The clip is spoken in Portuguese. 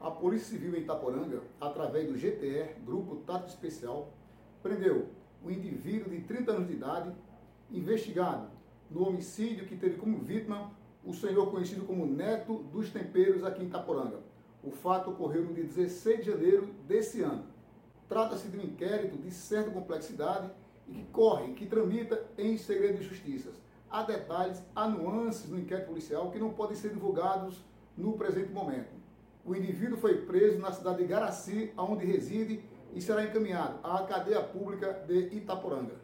A Polícia Civil em Itaporanga, através do GTR, Grupo Tático Especial, prendeu um indivíduo de 30 anos de idade, investigado no homicídio que teve como vítima o senhor conhecido como Neto dos Temperos aqui em Itaporanga. O fato ocorreu no dia 16 de janeiro desse ano. Trata-se de um inquérito de certa complexidade e que corre, que tramita em segredo de justiça. Há detalhes, há nuances no inquérito policial que não podem ser divulgados no presente momento. O indivíduo foi preso na cidade de Garaci, onde reside, e será encaminhado à cadeia pública de Itaporanga.